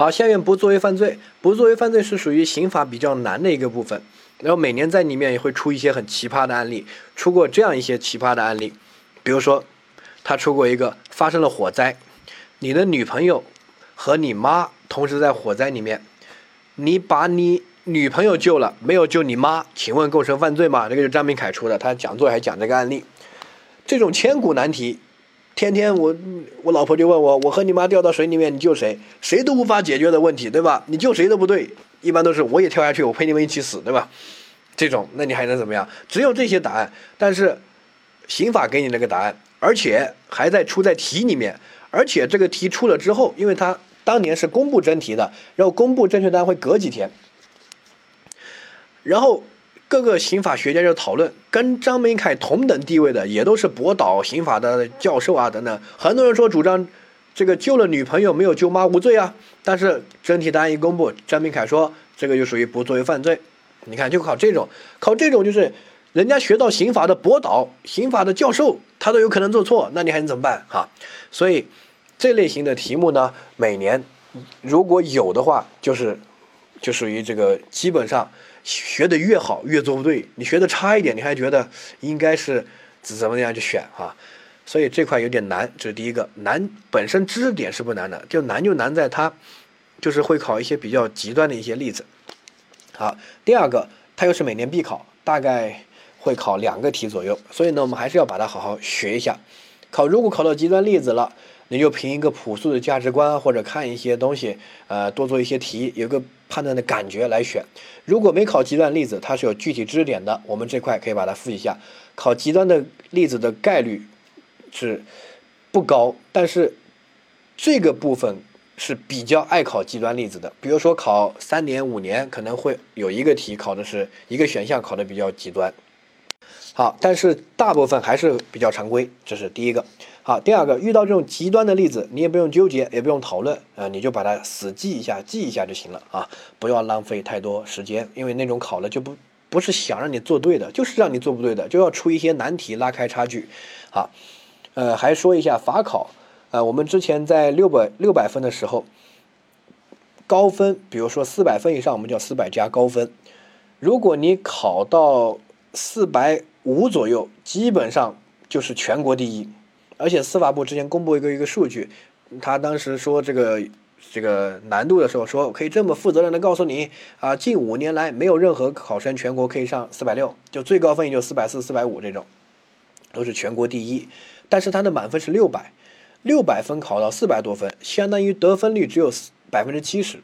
好，下面不作为犯罪，不作为犯罪是属于刑法比较难的一个部分。然后每年在里面也会出一些很奇葩的案例，出过这样一些奇葩的案例，比如说，他出过一个发生了火灾，你的女朋友和你妈同时在火灾里面，你把你女朋友救了，没有救你妈，请问构成犯罪吗？这个是张明凯出的，他讲座还讲这个案例，这种千古难题。天天我我老婆就问我，我和你妈掉到水里面，你救谁？谁都无法解决的问题，对吧？你救谁都不对，一般都是我也跳下去，我陪你们一起死，对吧？这种，那你还能怎么样？只有这些答案。但是刑法给你那个答案，而且还在出在题里面，而且这个题出了之后，因为他当年是公布真题的，然后公布正确答案会隔几天，然后。各个刑法学家就讨论，跟张明凯同等地位的，也都是博导刑法的教授啊等等。很多人说主张这个救了女朋友没有救妈无罪啊，但是真题答案一公布，张明凯说这个就属于不作为犯罪。你看，就考这种，考这种就是人家学到刑法的博导、刑法的教授，他都有可能做错，那你还能怎么办哈？所以这类型的题目呢，每年如果有的话，就是就属于这个基本上。学的越好越做不对，你学的差一点，你还觉得应该是怎么样去选啊？所以这块有点难，这是第一个难。本身知识点是不难的，就难就难在它就是会考一些比较极端的一些例子。好，第二个它又是每年必考，大概会考两个题左右，所以呢我们还是要把它好好学一下。考如果考到极端例子了。你就凭一个朴素的价值观，或者看一些东西，呃，多做一些题，有个判断的感觉来选。如果没考极端例子，它是有具体知识点的，我们这块可以把它复习一下。考极端的例子的概率是不高，但是这个部分是比较爱考极端例子的。比如说考三年、五年，可能会有一个题考的是一个选项考的比较极端。好，但是大部分还是比较常规，这是第一个。好，第二个，遇到这种极端的例子，你也不用纠结，也不用讨论，啊，你就把它死记一下，记一下就行了啊，不要浪费太多时间，因为那种考了就不不是想让你做对的，就是让你做不对的，就要出一些难题拉开差距。好，呃，还说一下法考，呃，我们之前在六百六百分的时候，高分，比如说四百分以上，我们叫四百加高分，如果你考到四百五左右，基本上就是全国第一。而且司法部之前公布一个一个数据，他当时说这个这个难度的时候，说可以这么负责任的告诉你啊，近五年来没有任何考生全国可以上四百六，就最高分也就四百四、四百五这种，都是全国第一。但是他的满分是六百，六百分考到四百多分，相当于得分率只有百分之七十。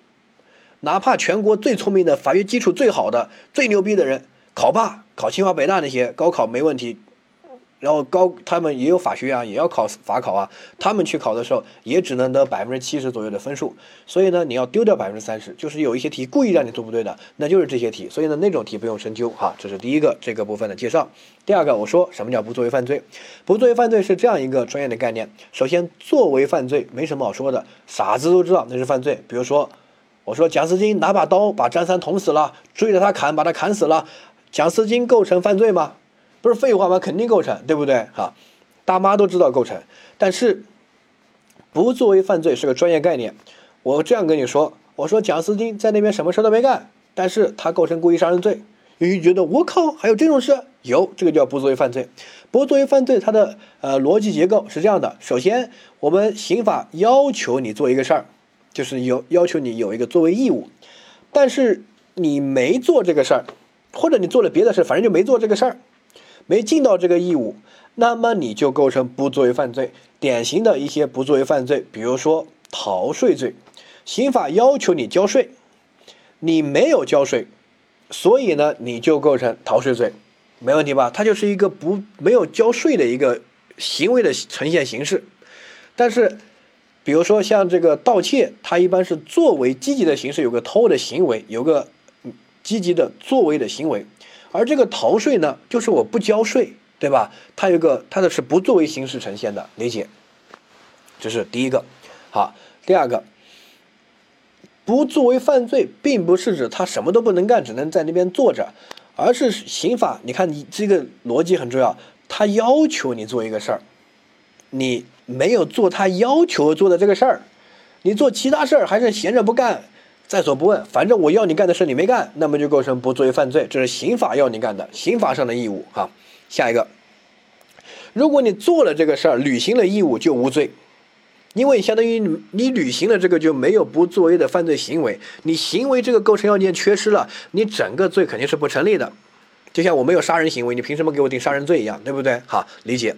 哪怕全国最聪明的、法律基础最好的、最牛逼的人，考霸、考清华北大那些，高考没问题。然后高他们也有法学院啊，也要考法考啊，他们去考的时候也只能得百分之七十左右的分数，所以呢，你要丢掉百分之三十，就是有一些题故意让你做不对的，那就是这些题，所以呢，那种题不用深究哈，这是第一个这个部分的介绍。第二个，我说什么叫不作为犯罪？不作为犯罪是这样一个专业的概念。首先，作为犯罪没什么好说的，傻子都知道那是犯罪。比如说，我说蒋思金拿把刀把张三捅死了，追着他砍把他砍死了，蒋思金构成犯罪吗？不是废话吗？肯定构成，对不对？哈，大妈都知道构成，但是不作为犯罪是个专业概念。我这样跟你说，我说蒋思金在那边什么事都没干，但是他构成故意杀人罪。你觉得我靠，还有这种事？有，这个叫不作为犯罪。不作为犯罪，它的呃逻辑结构是这样的：首先，我们刑法要求你做一个事儿，就是有要求你有一个作为义务，但是你没做这个事儿，或者你做了别的事，反正就没做这个事儿。没尽到这个义务，那么你就构成不作为犯罪。典型的一些不作为犯罪，比如说逃税罪，刑法要求你交税，你没有交税，所以呢，你就构成逃税罪，没问题吧？它就是一个不没有交税的一个行为的呈现形式。但是，比如说像这个盗窃，它一般是作为积极的形式，有个偷的行为，有个积极的作为的行为。而这个逃税呢，就是我不交税，对吧？它有个它的是不作为形式呈现的，理解？这是第一个。好，第二个，不作为犯罪，并不是指他什么都不能干，只能在那边坐着，而是刑法。你看，你这个逻辑很重要，他要求你做一个事儿，你没有做他要求做的这个事儿，你做其他事儿还是闲着不干，在所不问，反正我要你干的事你没干，那么就构成不作为犯罪，这是刑法要你干的，刑法上的义务哈。下一个，如果你做了这个事儿，履行了义务就无罪。因为相当于你你履行了这个就没有不作为的犯罪行为，你行为这个构成要件缺失了，你整个罪肯定是不成立的。就像我没有杀人行为，你凭什么给我定杀人罪一样，对不对？好，理解。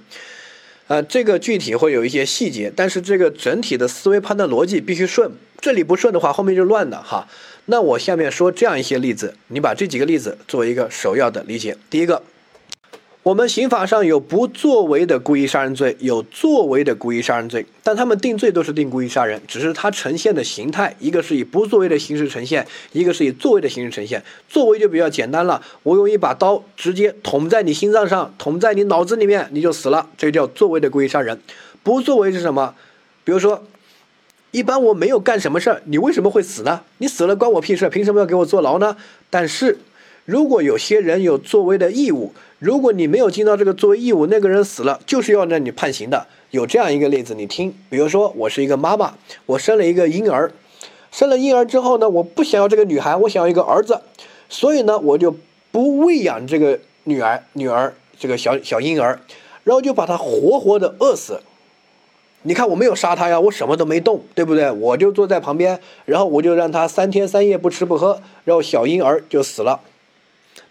呃，这个具体会有一些细节，但是这个整体的思维判断逻辑必须顺，这里不顺的话，后面就乱的哈。那我下面说这样一些例子，你把这几个例子作为一个首要的理解。第一个。我们刑法上有不作为的故意杀人罪，有作为的故意杀人罪，但他们定罪都是定故意杀人，只是它呈现的形态，一个是以不作为的形式呈现，一个是以作为的形式呈现。作为就比较简单了，我用一把刀直接捅在你心脏上，捅在你脑子里面，你就死了，这个叫作为的故意杀人。不作为是什么？比如说，一般我没有干什么事儿，你为什么会死呢？你死了关我屁事，凭什么要给我坐牢呢？但是。如果有些人有作为的义务，如果你没有尽到这个作为义务，那个人死了就是要让你判刑的。有这样一个例子，你听，比如说我是一个妈妈，我生了一个婴儿，生了婴儿之后呢，我不想要这个女孩，我想要一个儿子，所以呢，我就不喂养这个女儿，女儿这个小小婴儿，然后就把他活活的饿死。你看我没有杀他呀，我什么都没动，对不对？我就坐在旁边，然后我就让他三天三夜不吃不喝，然后小婴儿就死了。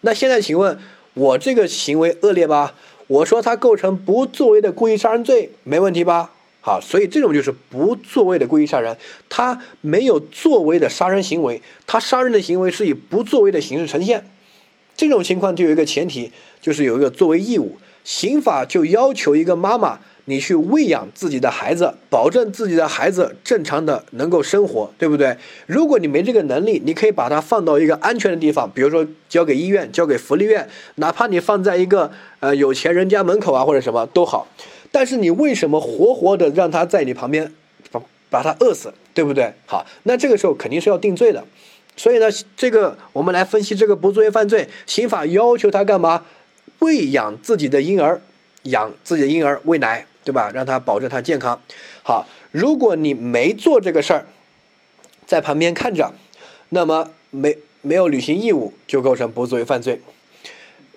那现在请问，我这个行为恶劣吧？我说他构成不作为的故意杀人罪，没问题吧？好，所以这种就是不作为的故意杀人，他没有作为的杀人行为，他杀人的行为是以不作为的形式呈现。这种情况就有一个前提，就是有一个作为义务，刑法就要求一个妈妈。你去喂养自己的孩子，保证自己的孩子正常的能够生活，对不对？如果你没这个能力，你可以把它放到一个安全的地方，比如说交给医院、交给福利院，哪怕你放在一个呃有钱人家门口啊，或者什么都好。但是你为什么活活的让他在你旁边把把他饿死，对不对？好，那这个时候肯定是要定罪的。所以呢，这个我们来分析这个不作为犯罪，刑法要求他干嘛？喂养自己的婴儿，养自己的婴儿喂奶。对吧？让他保证他健康。好，如果你没做这个事儿，在旁边看着，那么没没有履行义务，就构成不作为犯罪。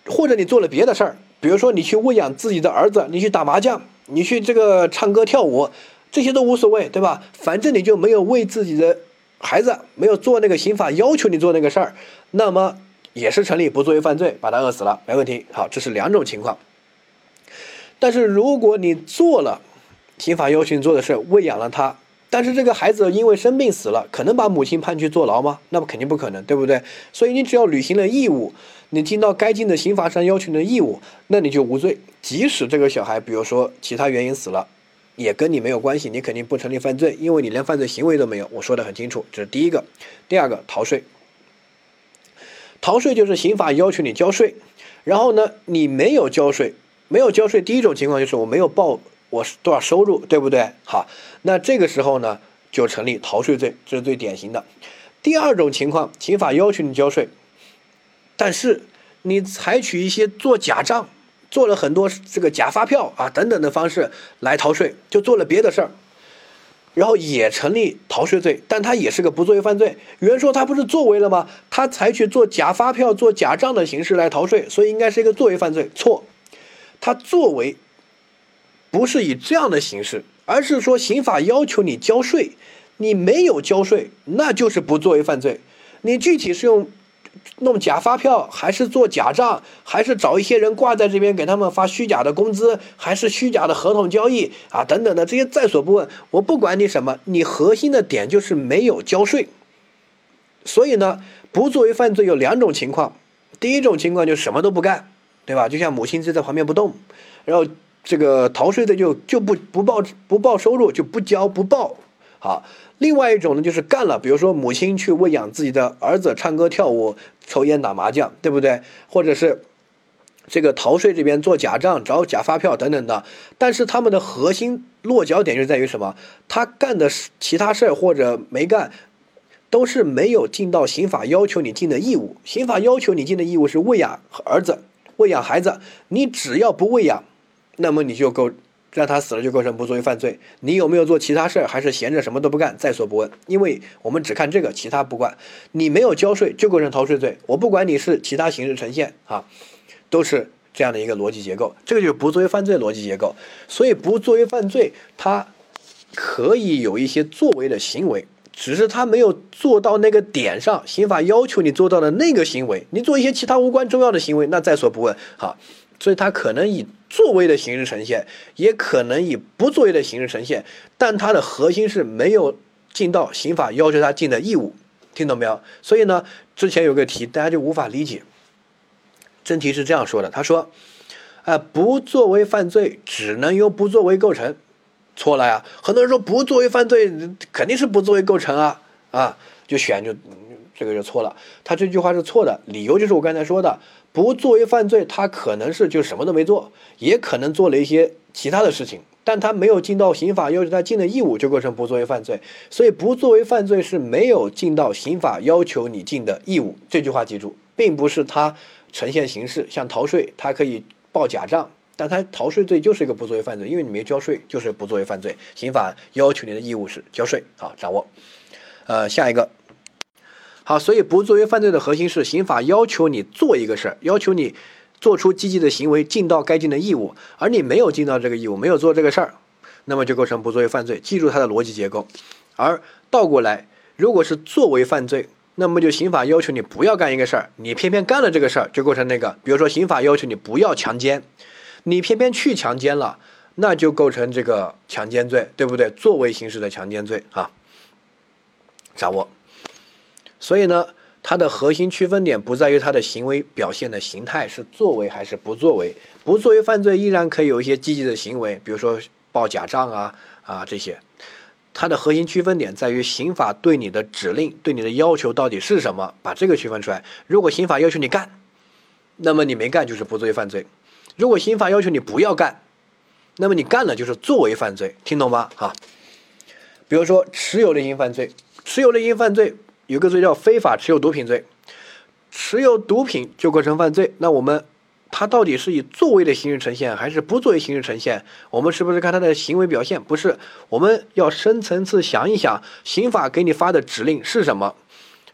或者你做了别的事儿，比如说你去喂养自己的儿子，你去打麻将，你去这个唱歌跳舞，这些都无所谓，对吧？反正你就没有为自己的孩子，没有做那个刑法要求你做那个事儿，那么也是成立不作为犯罪，把他饿死了，没问题。好，这是两种情况。但是如果你做了刑法要求你做的事，喂养了他，但是这个孩子因为生病死了，可能把母亲判去坐牢吗？那么肯定不可能，对不对？所以你只要履行了义务，你尽到该尽的刑法上要求的义务，那你就无罪。即使这个小孩，比如说其他原因死了，也跟你没有关系，你肯定不成立犯罪，因为你连犯罪行为都没有。我说的很清楚，这是第一个。第二个，逃税。逃税就是刑法要求你交税，然后呢，你没有交税。没有交税，第一种情况就是我没有报我多少收入，对不对？好，那这个时候呢，就成立逃税罪，这是最典型的。第二种情况，刑法要求你交税，但是你采取一些做假账，做了很多这个假发票啊等等的方式来逃税，就做了别的事儿，然后也成立逃税罪，但它也是个不作为犯罪。有人说他不是作为了吗？他采取做假发票、做假账的形式来逃税，所以应该是一个作为犯罪，错。他作为不是以这样的形式，而是说刑法要求你交税，你没有交税，那就是不作为犯罪。你具体是用弄假发票，还是做假账，还是找一些人挂在这边给他们发虚假的工资，还是虚假的合同交易啊等等的这些在所不问。我不管你什么，你核心的点就是没有交税。所以呢，不作为犯罪有两种情况，第一种情况就什么都不干。对吧？就像母亲就在旁边不动，然后这个逃税的就就不不报不报收入就不交不报。好，另外一种呢就是干了，比如说母亲去喂养自己的儿子，唱歌跳舞，抽烟打麻将，对不对？或者是这个逃税这边做假账，找假发票等等的。但是他们的核心落脚点就在于什么？他干的其他事儿或者没干，都是没有尽到刑法要求你尽的义务。刑法要求你尽的义务是喂养儿子。喂养孩子，你只要不喂养，那么你就够让他死了就构成不作为犯罪。你有没有做其他事儿，还是闲着什么都不干，在所不问。因为我们只看这个，其他不管。你没有交税就构成逃税罪，我不管你是其他形式呈现啊，都是这样的一个逻辑结构。这个就是不作为犯罪逻辑结构。所以不作为犯罪，它可以有一些作为的行为，只是他没有做到那个点上。刑法要求你做到的那个行为，你做一些其他无关重要的行为，那在所不问。好。所以它可能以作为的形式呈现，也可能以不作为的形式呈现，但它的核心是没有尽到刑法要求他尽的义务，听懂没有？所以呢，之前有个题，大家就无法理解。真题是这样说的，他说：“啊，不作为犯罪只能由不作为构成，错了呀！很多人说不作为犯罪肯定是不作为构成啊啊，就选就这个就错了。他这句话是错的，理由就是我刚才说的。”不作为犯罪，他可能是就什么都没做，也可能做了一些其他的事情，但他没有尽到刑法要求他尽的义务，就构成不作为犯罪。所以，不作为犯罪是没有尽到刑法要求你尽的义务。这句话记住，并不是他呈现形式，像逃税，他可以报假账，但他逃税罪就是一个不作为犯罪，因为你没交税，就是不作为犯罪。刑法要求你的义务是交税，好掌握。呃，下一个。好，所以不作为犯罪的核心是刑法要求你做一个事儿，要求你做出积极的行为，尽到该尽的义务，而你没有尽到这个义务，没有做这个事儿，那么就构成不作为犯罪。记住它的逻辑结构。而倒过来，如果是作为犯罪，那么就刑法要求你不要干一个事儿，你偏偏干了这个事儿，就构成那个。比如说刑法要求你不要强奸，你偏偏去强奸了，那就构成这个强奸罪，对不对？作为形式的强奸罪啊，掌握。所以呢，它的核心区分点不在于它的行为表现的形态是作为还是不作为，不作为犯罪依然可以有一些积极的行为，比如说报假账啊啊这些。它的核心区分点在于刑法对你的指令、对你的要求到底是什么，把这个区分出来。如果刑法要求你干，那么你没干就是不作为犯罪；如果刑法要求你不要干，那么你干了就是作为犯罪。听懂吗？哈。比如说持有类型犯罪，持有类型犯罪。有个罪叫非法持有毒品罪，持有毒品就构成犯罪。那我们，它到底是以作为的形式呈现，还是不作为形式呈现？我们是不是看他的行为表现？不是，我们要深层次想一想，刑法给你发的指令是什么？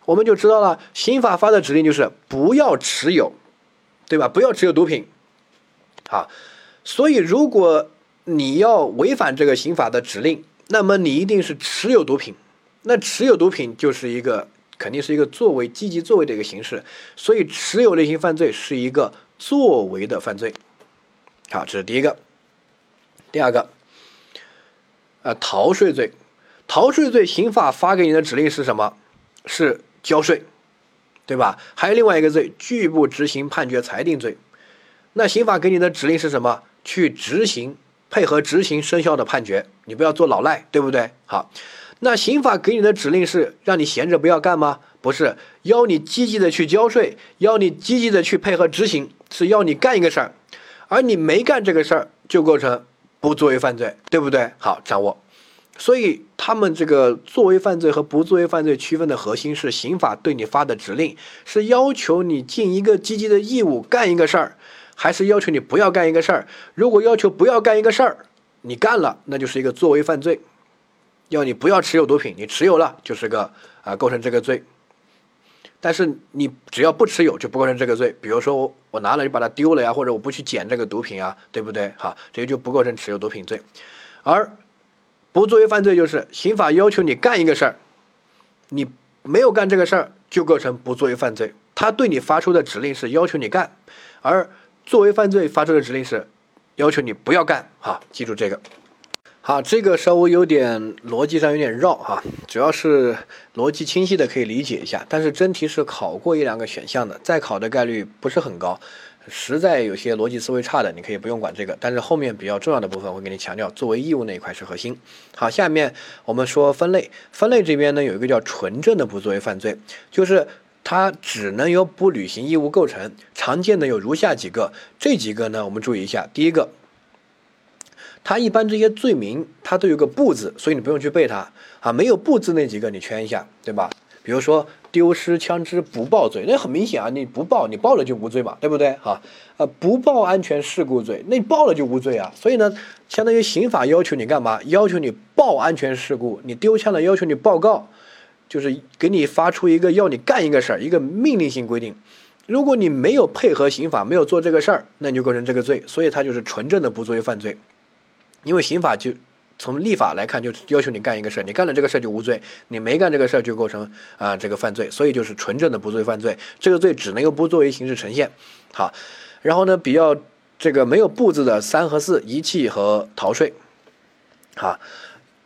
我们就知道了，刑法发的指令就是不要持有，对吧？不要持有毒品。好，所以如果你要违反这个刑法的指令，那么你一定是持有毒品。那持有毒品就是一个，肯定是一个作为积极作为的一个形式，所以持有类型犯罪是一个作为的犯罪。好，这是第一个。第二个，呃，逃税罪，逃税罪，刑法发给你的指令是什么？是交税，对吧？还有另外一个罪，拒不执行判决裁定罪。那刑法给你的指令是什么？去执行，配合执行生效的判决，你不要做老赖，对不对？好。那刑法给你的指令是让你闲着不要干吗？不是，要你积极的去交税，要你积极的去配合执行，是要你干一个事儿，而你没干这个事儿，就构成不作为犯罪，对不对？好，掌握。所以他们这个作为犯罪和不作为犯罪区分的核心是刑法对你发的指令，是要求你尽一个积极的义务干一个事儿，还是要求你不要干一个事儿？如果要求不要干一个事儿，你干了，那就是一个作为犯罪。要你不要持有毒品，你持有了就是个啊构成这个罪。但是你只要不持有就不构成这个罪。比如说我我拿了就把它丢了呀，或者我不去捡这个毒品啊，对不对？哈，这就不构成持有毒品罪。而不作为犯罪就是刑法要求你干一个事儿，你没有干这个事儿就构成不作为犯罪。他对你发出的指令是要求你干，而作为犯罪发出的指令是要求你不要干。好，记住这个。好，这个稍微有点逻辑上有点绕哈，主要是逻辑清晰的可以理解一下。但是真题是考过一两个选项的，再考的概率不是很高。实在有些逻辑思维差的，你可以不用管这个。但是后面比较重要的部分，我给你强调，作为义务那一块是核心。好，下面我们说分类，分类这边呢有一个叫纯正的不作为犯罪，就是它只能由不履行义务构成。常见的有如下几个，这几个呢我们注意一下，第一个。它一般这些罪名，它都有个不字，所以你不用去背它啊。没有不字那几个你圈一下，对吧？比如说丢失枪支不报罪，那很明显啊，你不报，你报了就无罪嘛，对不对？哈，呃，不报安全事故罪，那你报了就无罪啊。所以呢，相当于刑法要求你干嘛？要求你报安全事故，你丢枪了要求你报告，就是给你发出一个要你干一个事儿，一个命令性规定。如果你没有配合刑法，没有做这个事儿，那你就构成这个罪，所以它就是纯正的不作为犯罪，因为刑法就。从立法来看，就要求你干一个事儿，你干了这个事儿就无罪，你没干这个事儿就构成啊这个犯罪，所以就是纯正的不作为犯罪。这个罪只能由不作为形式呈现。好，然后呢，比较这个没有不字的三和四，遗弃和逃税。啊，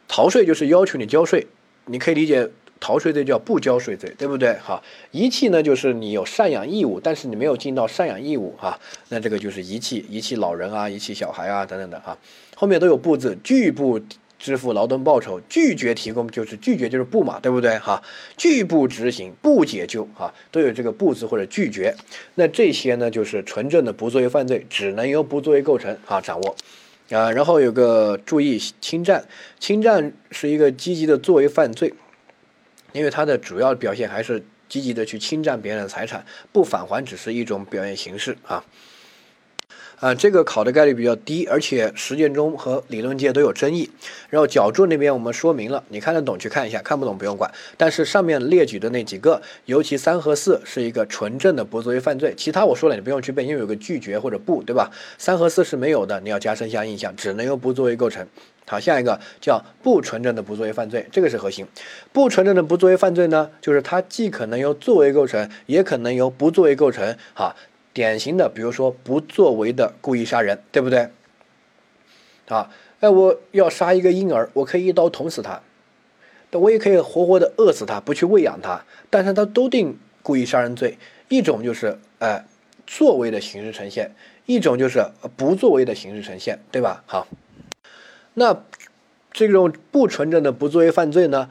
逃税就是要求你交税，你可以理解逃税罪叫不交税罪，对不对？哈，遗弃呢就是你有赡养义务，但是你没有尽到赡养义务啊，那这个就是遗弃，遗弃老人啊，遗弃小孩啊等等的哈。后面都有不字，拒不支付劳动报酬，拒绝提供就是拒绝就是不嘛，对不对哈？拒不执行，不解救哈，都有这个不字或者拒绝。那这些呢，就是纯正的不作为犯罪，只能由不作为构成啊掌握啊。然后有个注意，侵占，侵占是一个积极的作为犯罪，因为它的主要表现还是积极的去侵占别人的财产，不返还只是一种表现形式啊。啊，这个考的概率比较低，而且实践中和理论界都有争议。然后角注那边我们说明了，你看得懂去看一下，看不懂不用管。但是上面列举的那几个，尤其三和四是一个纯正的不作为犯罪，其他我说了你不用去背，因为有个拒绝或者不，对吧？三和四是没有的，你要加深一下印象，只能由不作为构成。好，下一个叫不纯正的不作为犯罪，这个是核心。不纯正的不作为犯罪呢，就是它既可能由作为构成，也可能由不作为构成。哈。典型的，比如说不作为的故意杀人，对不对？啊，哎，我要杀一个婴儿，我可以一刀捅死他，但我也可以活活的饿死他，不去喂养他，但是他都定故意杀人罪。一种就是哎作为的形式呈现，一种就是不作为的形式呈现，对吧？好，那这种不纯正的不作为犯罪呢？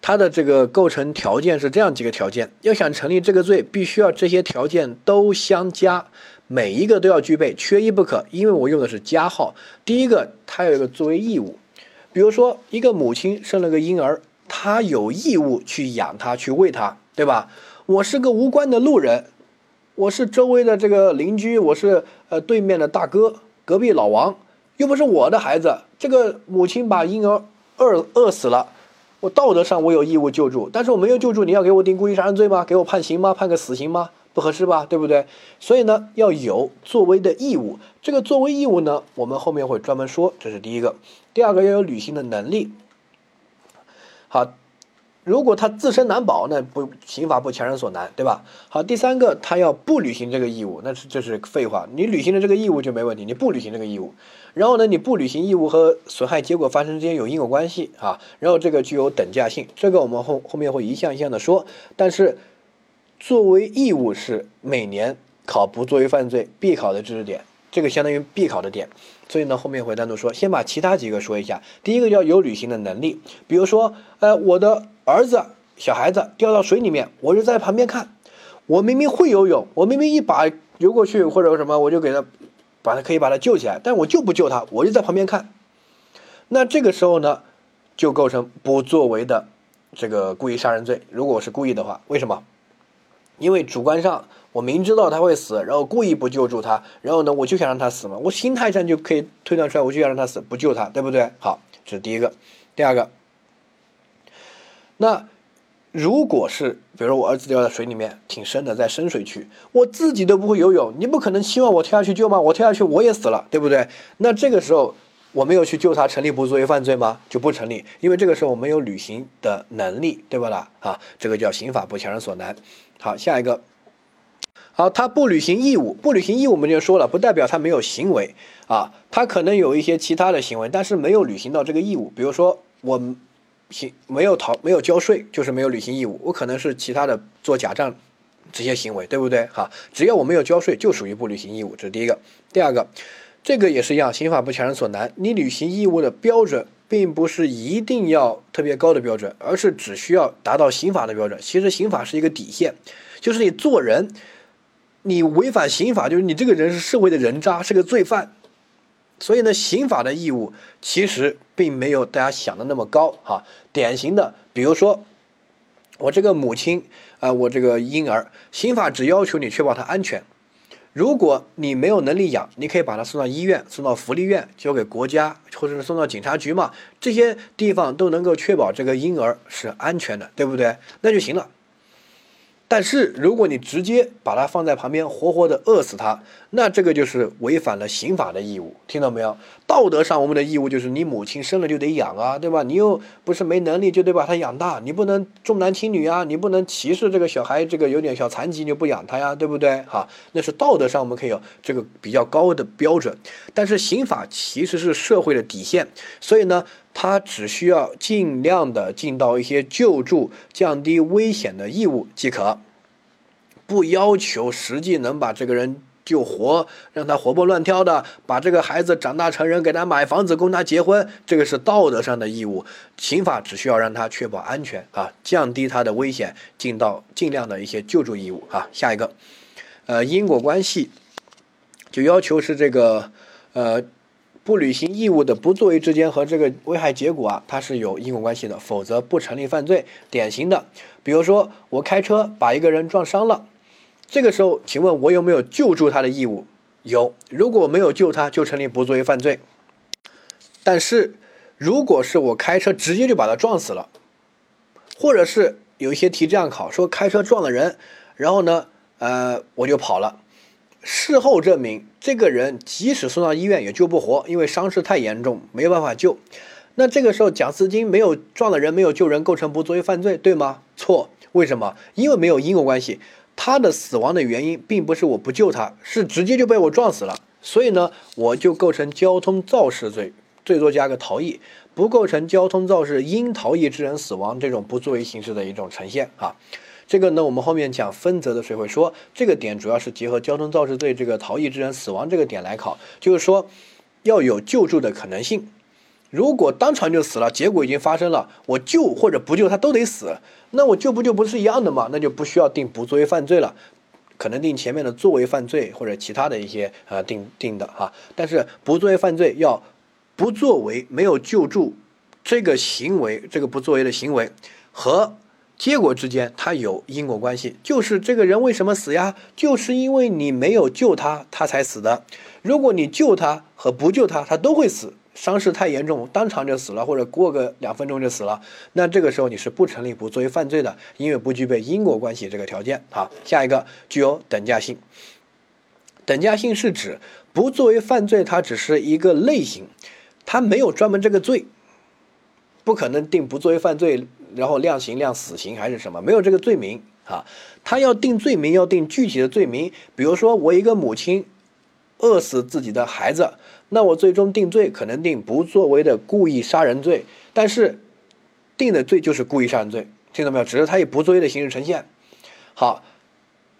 它的这个构成条件是这样几个条件，要想成立这个罪，必须要这些条件都相加，每一个都要具备，缺一不可。因为我用的是加号。第一个，它有一个作为义务，比如说一个母亲生了个婴儿，她有义务去养他，去喂他，对吧？我是个无关的路人，我是周围的这个邻居，我是呃对面的大哥，隔壁老王，又不是我的孩子，这个母亲把婴儿饿饿死了。我道德上我有义务救助，但是我没有救助，你要给我定故意杀人罪吗？给我判刑吗？判个死刑吗？不合适吧，对不对？所以呢，要有作为的义务。这个作为义务呢，我们后面会专门说，这是第一个。第二个要有履行的能力。好。如果他自身难保，那不刑法不强人所难，对吧？好，第三个他要不履行这个义务，那是这是废话。你履行了这个义务就没问题，你不履行这个义务，然后呢，你不履行义务和损害结果发生之间有因果关系啊，然后这个具有等价性，这个我们后后面会一项一项的说。但是作为义务是每年考不作为犯罪必考的知识点，这个相当于必考的点。所以呢，后面会单独说，先把其他几个说一下。第一个叫有履行的能力，比如说，呃，我的儿子小孩子掉到水里面，我就在旁边看。我明明会游泳，我明明一把游过去或者什么，我就给他把他可以把他救起来，但我就不救他，我就在旁边看。那这个时候呢，就构成不作为的这个故意杀人罪。如果我是故意的话，为什么？因为主观上。我明知道他会死，然后故意不救助他，然后呢，我就想让他死嘛。我心态上就可以推断出来，我就想让他死，不救他，对不对？好，这是第一个。第二个，那如果是比如说我儿子掉在水里面，挺深的，在深水区，我自己都不会游泳，你不可能期望我跳下去救吗？我跳下去我也死了，对不对？那这个时候我没有去救他，成立不作为犯罪吗？就不成立，因为这个时候我没有履行的能力，对不啦？啊，这个叫刑法不强人所难。好，下一个。好，他不履行义务，不履行义务我们就说了，不代表他没有行为啊，他可能有一些其他的行为，但是没有履行到这个义务。比如说，我行没有逃，没有交税，就是没有履行义务。我可能是其他的做假账这些行为，对不对？哈，只要我没有交税，就属于不履行义务。这是第一个。第二个，这个也是一样，刑法不强人所难。你履行义务的标准，并不是一定要特别高的标准，而是只需要达到刑法的标准。其实刑法是一个底线，就是你做人。你违反刑法，就是你这个人是社会的人渣，是个罪犯。所以呢，刑法的义务其实并没有大家想的那么高哈。典型的，比如说我这个母亲啊，我这个婴儿，刑法只要求你确保他安全。如果你没有能力养，你可以把他送到医院，送到福利院，交给国家，或者是送到警察局嘛，这些地方都能够确保这个婴儿是安全的，对不对？那就行了。但是如果你直接把它放在旁边，活活的饿死它，那这个就是违反了刑法的义务，听到没有？道德上我们的义务就是你母亲生了就得养啊，对吧？你又不是没能力就得把它养大，你不能重男轻女啊，你不能歧视这个小孩，这个有点小残疾你就不养他呀，对不对？哈，那是道德上我们可以有这个比较高的标准，但是刑法其实是社会的底线，所以呢。他只需要尽量的尽到一些救助、降低危险的义务即可，不要求实际能把这个人救活，让他活蹦乱跳的把这个孩子长大成人，给他买房子供他结婚，这个是道德上的义务。刑法只需要让他确保安全啊，降低他的危险，尽到尽量的一些救助义务啊。下一个，呃，因果关系就要求是这个，呃。不履行义务的不作为之间和这个危害结果啊，它是有因果关系的，否则不成立犯罪。典型的，比如说我开车把一个人撞伤了，这个时候，请问我有没有救助他的义务？有。如果没有救他，就成立不作为犯罪。但是，如果是我开车直接就把他撞死了，或者是有一些题这样考，说开车撞了人，然后呢，呃，我就跑了。事后证明，这个人即使送到医院也救不活，因为伤势太严重，没有办法救。那这个时候，贾思金没有撞了人，没有救人，构成不作为犯罪，对吗？错。为什么？因为没有因果关系，他的死亡的原因并不是我不救他，是直接就被我撞死了。所以呢，我就构成交通肇事罪，最多加个逃逸，不构成交通肇事因逃逸致人死亡这种不作为形式的一种呈现啊。这个呢，我们后面讲分则的时候会说，这个点主要是结合交通肇事罪这个逃逸致人死亡这个点来考，就是说要有救助的可能性。如果当场就死了，结果已经发生了，我救或者不救他都得死，那我救不救不是一样的吗？那就不需要定不作为犯罪了，可能定前面的作为犯罪或者其他的一些呃定定的哈。但是不作为犯罪要不作为没有救助这个行为，这个不作为的行为和。结果之间，它有因果关系，就是这个人为什么死呀？就是因为你没有救他，他才死的。如果你救他和不救他，他都会死，伤势太严重，当场就死了，或者过个两分钟就死了。那这个时候你是不成立不作为犯罪的，因为不具备因果关系这个条件。好，下一个具有等价性。等价性是指不作为犯罪，它只是一个类型，它没有专门这个罪，不可能定不作为犯罪。然后量刑量死刑还是什么？没有这个罪名啊，他要定罪名，要定具体的罪名。比如说我一个母亲饿死自己的孩子，那我最终定罪可能定不作为的故意杀人罪，但是定的罪就是故意杀人罪，听到没有？只是他以不作为的形式呈现。好，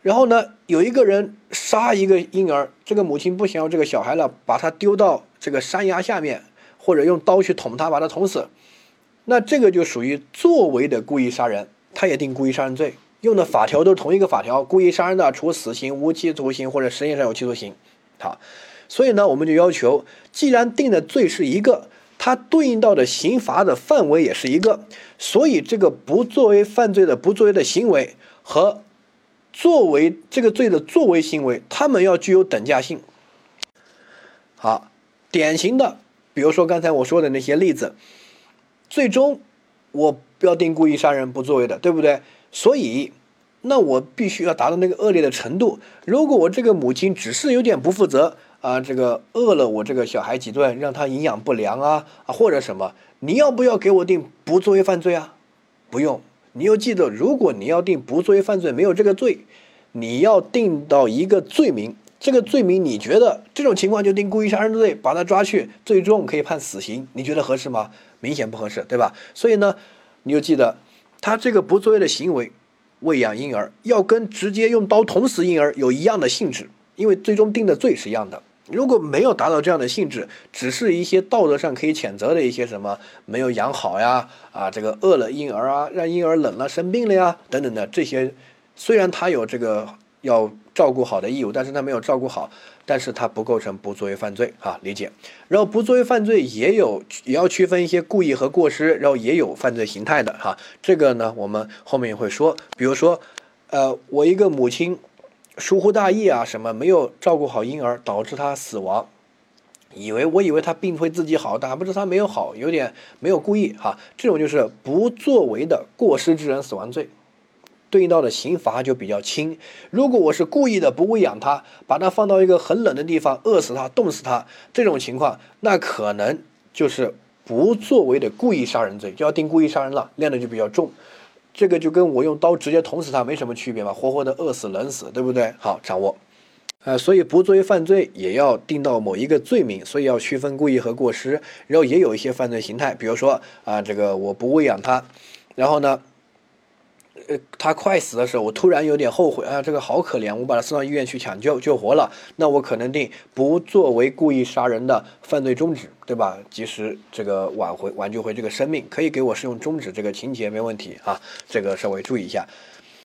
然后呢，有一个人杀一个婴儿，这个母亲不想要这个小孩了，把他丢到这个山崖下面，或者用刀去捅他，把他捅死。那这个就属于作为的故意杀人，他也定故意杀人罪，用的法条都是同一个法条，故意杀人的处死刑、无期徒刑或者实际上有期徒刑。好，所以呢，我们就要求，既然定的罪是一个，它对应到的刑罚的范围也是一个，所以这个不作为犯罪的不作为的行为和作为这个罪的作为行为，他们要具有等价性。好，典型的，比如说刚才我说的那些例子。最终，我不要定故意杀人不作为的，对不对？所以，那我必须要达到那个恶劣的程度。如果我这个母亲只是有点不负责啊，这个饿了我这个小孩几顿，让他营养不良啊啊或者什么，你要不要给我定不作为犯罪啊？不用，你要记得，如果你要定不作为犯罪，没有这个罪，你要定到一个罪名。这个罪名，你觉得这种情况就定故意杀人罪，把他抓去，最终可以判死刑，你觉得合适吗？明显不合适，对吧？所以呢，你就记得，他这个不作为的行为，喂养婴儿，要跟直接用刀捅死婴儿有一样的性质，因为最终定的罪是一样的。如果没有达到这样的性质，只是一些道德上可以谴责的一些什么没有养好呀，啊，这个饿了婴儿啊，让婴儿冷了生病了呀，等等的这些，虽然他有这个要。照顾好的义务，但是他没有照顾好，但是他不构成不作为犯罪啊，理解。然后不作为犯罪也有也要区分一些故意和过失，然后也有犯罪形态的哈，这个呢我们后面也会说，比如说，呃，我一个母亲疏忽大意啊，什么没有照顾好婴儿，导致他死亡。以为我以为他病会自己好，但不知他没有好，有点没有故意哈，这种就是不作为的过失致人死亡罪，对应到的刑罚就比较轻。如果我是故意的不喂养它，把它放到一个很冷的地方饿死它、冻死它，这种情况，那可能就是不作为的故意杀人罪，就要定故意杀人了，量的就比较重。这个就跟我用刀直接捅死它没什么区别嘛，活活的饿死、冷死，对不对？好，掌握。呃，所以不作为犯罪也要定到某一个罪名，所以要区分故意和过失。然后也有一些犯罪形态，比如说啊，这个我不喂养它，然后呢，呃，他快死的时候，我突然有点后悔啊，这个好可怜，我把他送到医院去抢救，救活了，那我可能定不作为故意杀人的犯罪中止，对吧？及时这个挽回挽救回这个生命，可以给我适用中止这个情节，没问题啊，这个稍微注意一下。